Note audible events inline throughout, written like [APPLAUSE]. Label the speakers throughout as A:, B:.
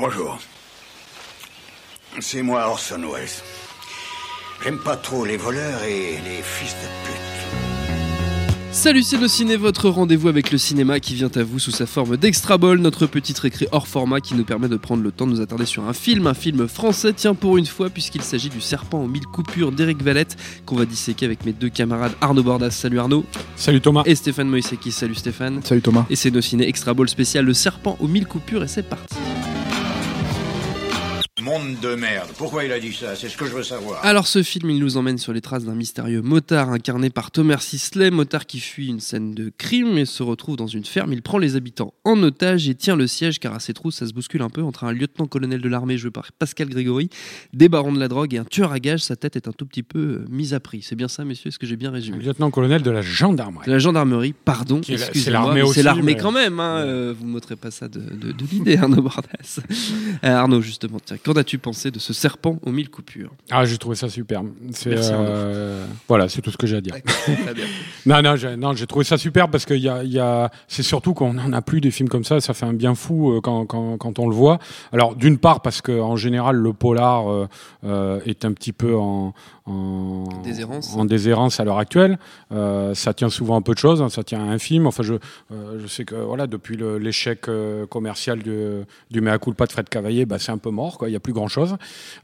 A: Bonjour. C'est moi Orson Welles. J'aime pas trop les voleurs et les fils de pute.
B: Salut c'est le ciné, votre rendez-vous avec le cinéma qui vient à vous sous sa forme d'extra ball, notre petite récré hors format qui nous permet de prendre le temps de nous attarder sur un film, un film français, tiens pour une fois puisqu'il s'agit du Serpent aux mille coupures d'Éric Valette qu'on va disséquer avec mes deux camarades Arnaud Bordas, salut Arnaud,
C: Salut Thomas.
B: et Stéphane Moïseki, salut Stéphane.
D: Salut Thomas.
B: Et c'est nos ciné extra ball spécial Le Serpent aux mille coupures et c'est parti.
A: Monde de merde. Pourquoi il a dit ça? C'est ce que je veux savoir.
B: Alors ce film, il nous emmène sur les traces d'un mystérieux motard incarné par Thomas Sisley, motard qui fuit une scène de crime et se retrouve dans une ferme. Il prend les habitants en otage et tient le siège car à ses trous, ça se bouscule un peu entre un lieutenant-colonel de l'armée joué par Pascal Grégory, des barons de la drogue et un tueur à gages. Sa tête est un tout petit peu euh, mise à prix. C'est bien ça, messieurs? Est-ce que j'ai bien résumé?
C: Lieutenant-colonel de la gendarmerie.
B: de la gendarmerie, pardon,
C: c'est
B: excusez-moi,
C: l'armée aussi,
B: c'est l'armée
C: mais-
B: quand même, hein, euh, vous ne m'ôterez pas ça de, de- de l'idée, Arnaud Bordas. Euh, Arnaud, justement, tiens, qu'en as-tu pensé de ce serpent aux mille coupures?
C: Ah, j'ai trouvé ça superbe.
B: Merci,
C: euh, voilà, c'est tout ce que j'ai à dire. [LAUGHS] Non, non, j'ai, non, j'ai trouvé ça superbe parce que y a, y a, c'est surtout qu'on n'en a plus des films comme ça. Ça fait un bien fou euh, quand, quand, quand on le voit. Alors, d'une part parce que en général le polar euh, est un petit peu en, en
B: Déshérence.
C: en déshérence à l'heure actuelle. Euh, ça tient souvent un peu de choses. hein, ça tient à un film. Enfin, je, je sais que voilà, depuis le- l'échec commercial du, du Mea culpa de Fred Cavaillé, bah, c'est un peu mort. Quoi. Il n'y a plus grand chose.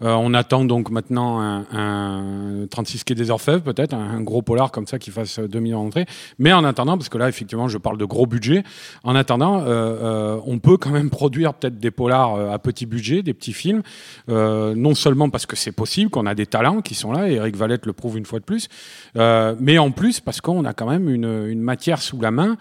C: Euh, on attend donc maintenant un, un 36 quai des Orfèvres, peut-être, un, gros polar comme ça qui fasse 2 millions d'entrées. Mais en attendant, parce que là, effectivement, je parle de gros budget, en attendant, euh, euh, on peut quand même produire peut-être des polars à petit budget, des petits films, non seulement parce que c'est possible, qu'on a des talents qui sont là, et Eric Valette le prouve une fois de plus, mais en plus parce qu'on a quand même une, matière sous la main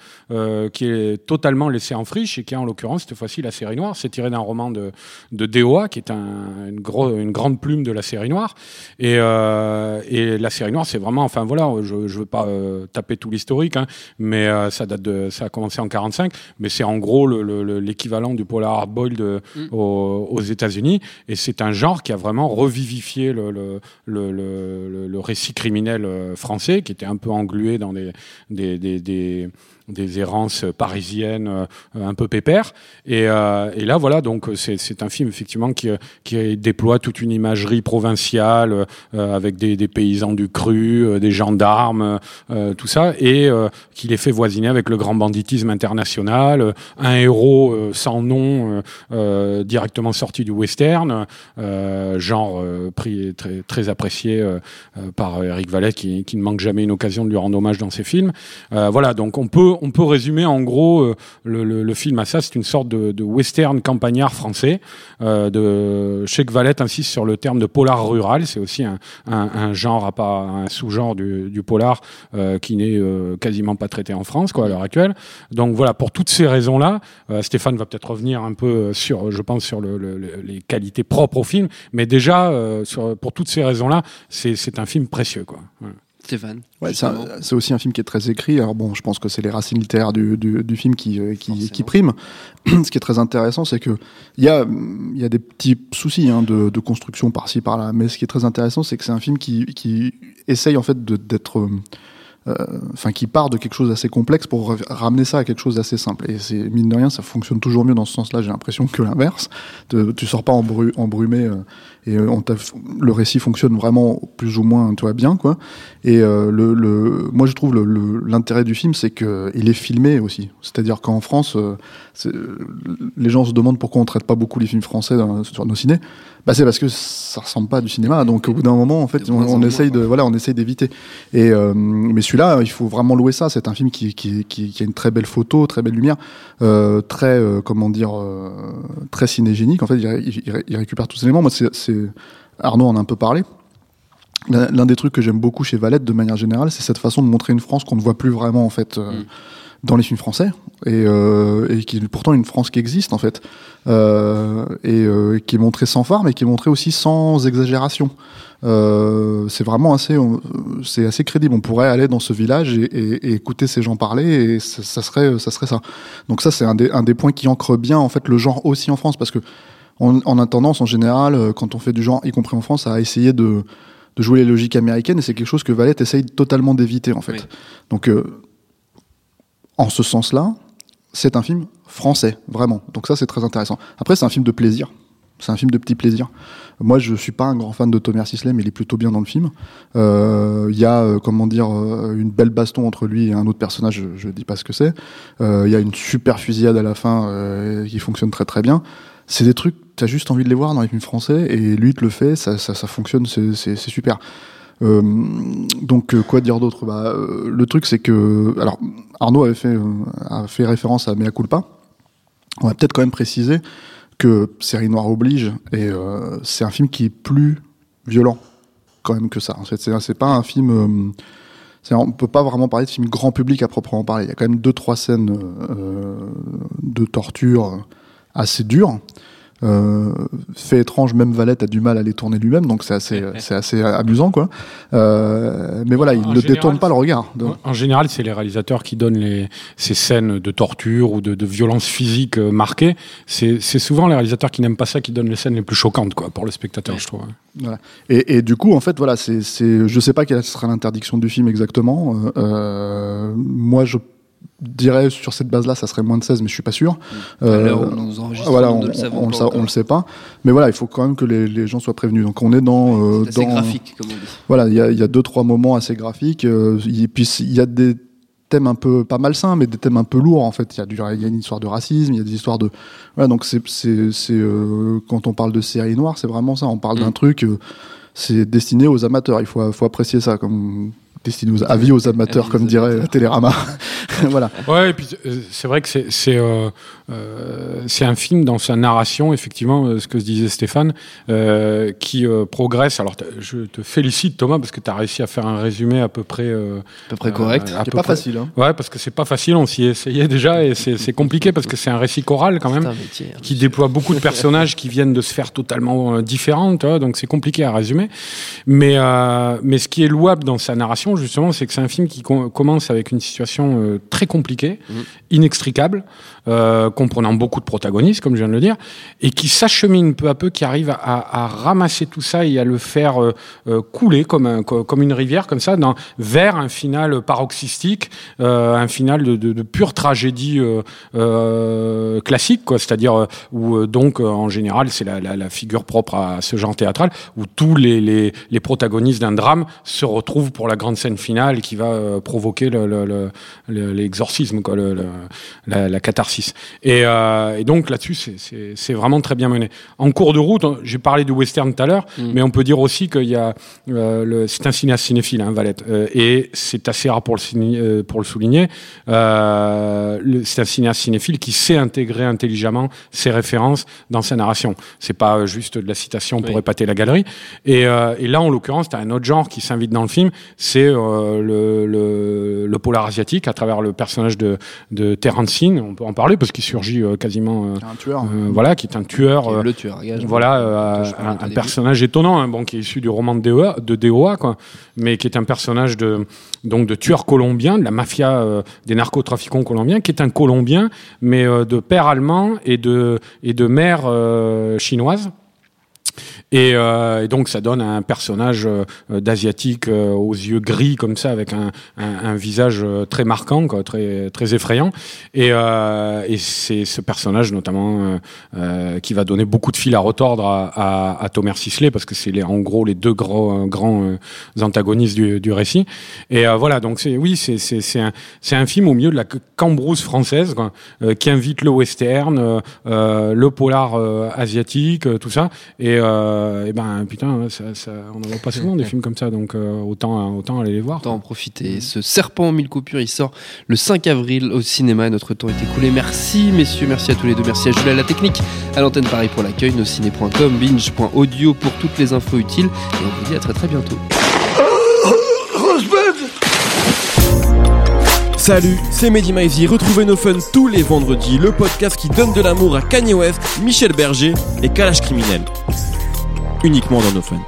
C: qui est totalement laissée en friche et qui est en l'occurrence cette fois-ci la série noire. C'est tiré d'un roman de, de DOA qui est un, une, gros, une grande plume de la série noire. Et, euh, et la série noire, c'est vraiment, enfin voilà, je ne veux pas euh, taper tout l'historique, hein, mais euh, ça date de, ça a commencé en 45, mais c'est en gros le- le- le- l'équivalent du polar euh,
B: Mm.
C: aux, aux États-Unis. Et c'est un genre qui a vraiment revivifié le, le, le, le- récit criminel français, qui était un peu englué dans des, des, des, des, des errances parisiennes euh, un peu pépères. Et, euh, et là, voilà, donc c'est un film effectivement qui, qui déploie toute une imagerie provinciale euh, avec des, des paysans du cru, euh, des gendarmes, euh, tout ça, et euh, qui les fait voisiner avec le grand banditisme international, euh, un héros euh, sans nom euh, euh, directement sorti du western, euh, genre euh, prix très, très apprécié euh, euh, par Eric Valette qui, qui ne manque jamais une occasion de lui rendre hommage dans ses films. Euh, voilà, donc on peut, on peut résumer en gros euh, le, le- le film à ça, c'est une sorte de, de western campagnard français. Euh, de Cheikh Valette insiste sur le terme de polar rural, c'est aussi un, genre, à pas un sous-genre du, polar euh, qui n'est euh, quasiment pas traité en France quoi, à l'heure actuelle. Donc voilà, pour toutes ces raisons-là, euh, Stéphane va peut-être revenir un peu sur, je pense, sur le, le- le- les qualités propres au film, mais déjà, pour toutes ces raisons-là, c'est un film précieux. Quoi.
B: Stéphane.
D: Ouais, c'est aussi un film qui est très écrit. Alors bon, je pense que c'est les racines littéraires du, du, du film qui, euh, qui, qui priment. [CLEARS THROAT] Ce qui est très intéressant, c'est que il y a, y a des petits soucis hein, de, de construction par-ci par-là, mais ce qui est très intéressant, c'est que c'est un film qui, qui essaye en fait d'être euh, enfin qui part de quelque chose d'assez complexe pour ra- ramener ça à quelque chose d'assez simple. Et c'est mine de rien, ça fonctionne toujours mieux dans ce sens-là. J'ai l'impression que l'inverse. Tu sors pas embru- embrumé euh, et euh, on le récit fonctionne vraiment plus ou moins, tu vois bien quoi. Et euh, le, le, moi je trouve le- le- l'intérêt du film, c'est que il est filmé aussi. C'est-à-dire qu'en France, euh, les gens se demandent pourquoi on traite pas beaucoup les films français dans- sur nos ciné. Bah c'est parce que ça ressemble pas à du cinéma. Donc au bout d'un moment, en fait, on, essaye de voilà, on essaye d'éviter. Et euh, mais celui-là, il faut vraiment louer ça. C'est un film qui, a une très belle photo, très belle lumière, euh, très euh, comment dire, euh, très cinégénique. En fait, il, ré- il ré- il récupère tous ces éléments. Moi, c'est Arnaud en a un peu parlé. L'un l'un des trucs que j'aime beaucoup chez Valette, de manière générale, c'est cette façon de montrer une France qu'on ne voit plus vraiment en fait euh,
B: Mm.
D: Dans les films français, et, euh, et qui est pourtant une France qui existe en fait, euh, et euh, qui est montrée sans phare, mais qui est montrée aussi sans exagération. Euh, c'est vraiment assez, euh, c'est assez crédible. On pourrait aller dans ce village et, et- et écouter ces gens parler, et ça, ça serait, ça serait ça. Donc ça, c'est un des, un des points qui ancre bien en fait le genre aussi en France, parce que on, on a tendance en général, euh, quand on fait du genre, y compris en France, à essayer de, de jouer les logiques américaines, et c'est quelque chose que Valette essaye totalement d'éviter en fait.
B: Oui.
D: Donc, euh, en ce sens-là, c'est un film français, vraiment. Donc ça, c'est très intéressant. Après, c'est un film de plaisir. C'est un film de petit plaisir. Moi, je suis pas un grand fan de Thomas Sisley, mais il est plutôt bien dans le film. Euh, Il y a, euh, comment dire, euh, une belle baston entre lui et un autre personnage. Je, je dis pas ce que c'est. Euh, Il y a une super fusillade à la fin qui fonctionne très très bien. C'est des trucs, t'as juste envie de les voir dans les films français, et lui te le fait, ça, ça, ça fonctionne, c'est super. Euh, donc euh, quoi dire d'autre? Bah, euh, Le truc c'est que alors Arnaud avait fait, a fait référence à Mea culpa. On va peut-être quand même préciser que Série Noire oblige et c'est un film qui est plus violent quand même que ça. En fait, c'est pas un film. euh, on peut pas vraiment parler de film grand public à proprement parler. Il y a quand même deux trois scènes de torture assez dures. Euh, fait étrange, même Valette a du mal à les tourner lui-même, donc c'est assez, [LAUGHS] c'est assez amusant, quoi. Euh, mais voilà, il
C: En
D: ne
C: général,
D: détourne pas le regard. Donc,
C: En général, c'est les réalisateurs qui donnent les, ces scènes de torture ou de, de violence physique euh, marquées. C'est c'est souvent les réalisateurs qui n'aiment pas ça qui donnent les scènes les plus choquantes quoi, pour le spectateur, je trouve.
D: Voilà. Et, et du coup, en fait, voilà, c'est, c'est, je sais pas quelle sera l'interdiction du film exactement. Euh, euh, moi, je dirais sur cette base-là, ça serait moins de 16, mais je suis pas sûr.
B: Nous enregistrons,
D: voilà, on,
B: le savons
D: on,
B: pas
D: le sa-
B: encore.
D: on le sait pas. Mais voilà, il faut quand même que les, les gens soient prévenus. Donc, on est dans, euh,
B: C'est assez
D: dans
B: graphique, comme on dit.
D: voilà, il y a, y a deux trois moments assez graphiques. euh, et puis il y a des thèmes un peu pas malsains, mais des thèmes un peu lourds en fait. Il y a du, il y a une histoire de racisme, il y a des histoires de, voilà, donc c'est c'est c'est euh, quand on parle de série noire, c'est vraiment ça. On parle
B: Mm.
D: d'un truc, euh, c'est destiné aux amateurs. Il faut faut apprécier ça comme destiné aux avis aux amateurs,
B: Avis aux
D: comme dirait
B: amateurs.
D: Télérama. [LAUGHS] voilà.
C: Ouais, et puis euh, c'est vrai que c'est c'est euh, euh, c'est un film dans sa narration, effectivement, euh, ce que se disait Stéphane, euh, qui euh, progresse. Alors, je te félicite Thomas parce que tu as réussi à faire un résumé à peu près euh,
B: À peu près correct.
D: C'est pas
C: près-
D: facile. Hein.
C: Ouais, parce que c'est pas facile. On s'y essayait déjà et c'est c'est compliqué parce que c'est un récit choral quand même.
B: C'est un métier. hein,
C: qui
B: monsieur.
C: déploie beaucoup de [LAUGHS] personnages qui viennent de sphères totalement différentes, tu vois, donc c'est compliqué à résumer. Mais, euh, mais ce qui est louable dans sa narration, justement, c'est que c'est un film qui com- commence avec une situation euh, très compliquée,
B: Mhm.
C: inextricable, euh, comprenant beaucoup de protagonistes, comme je viens de le dire, et qui s'achemine peu à peu, qui arrive à, ramasser tout ça et à le faire euh, couler comme, un, co- comme une rivière, comme ça, dans, vers un final paroxystique, un final de, de, de pure tragédie classique, quoi, c'est-à-dire où donc en général c'est la, la, la figure propre à ce genre théâtral où tous les, les, les protagonistes d'un drame se retrouvent pour la grande scène finale qui va euh, provoquer le, le, le- le- l'exorcisme, quoi, la, la catharsis. Et, euh, et donc là-dessus c'est- vraiment très bien mené. En cours de route, j'ai parlé du western tout à l'heure,
B: Mm.
C: mais on peut dire aussi qu'il y a euh, c'est un cinéaste cinéphile, hein, Valette, et c'est assez rare pour le, signi- pour le souligner. C'est un cinéaste cinéphile qui sait intégrer intelligemment ses références dans sa narration. C'est pas juste de la citation pour
B: Oui.
C: épater la galerie. Et, euh, et là, en l'occurrence, tu as un autre genre qui s'invite dans le film, c'est euh, le, le, le polar asiatique à travers le personnage de, de Terence. On peut en parler parce qu'il surgit euh, quasiment, euh,
D: Un tueur.
C: euh, voilà, qui est un tueur.
B: Est le tueur gage.
C: voilà, un, personnage étonnant, hein, bon, qui est issu du roman de DOA, de DOA, quoi, mais qui est un personnage de donc de tueur colombien, de la mafia des narcotrafiquants colombiens, qui est un Colombien, mais de père allemand et de et de mère chinoise. Et, euh, et donc ça donne un personnage euh, d'asiatique euh, aux yeux gris comme ça, avec un, un, un visage euh, très marquant, quoi, très très effrayant. Et, euh, et c'est ce personnage notamment euh, qui va donner beaucoup de fil à retordre à, à, à Thomas Sisley parce que c'est en gros les deux euh, grands antagonistes du, du récit. Et voilà, donc c'est oui, c'est c'est un c'est un film au milieu de la cambrousse française quoi, qui invite le western, le polar asiatique, tout ça. Euh, et ben putain, ça, ça, on en voit pas souvent des [LAUGHS] films comme ça, donc euh, autant autant aller les voir.
B: Autant en profiter. Ce serpent en mille coupures, il sort le 5 avril au cinéma. Notre temps est écoulé. Merci, messieurs. Merci à tous les deux. Merci à Jules à la technique, à l'antenne Paris pour l'accueil, nosciné.com, binge.audio pour toutes les infos utiles. Et on vous dit à très très bientôt.
E: Salut, c'est Mehdi Maizy. Retrouvez nos fun tous les vendredis, le podcast qui donne de l'amour à Kanye West, Michel Berger et Kalash Criminel. Uniquement dans nos fun.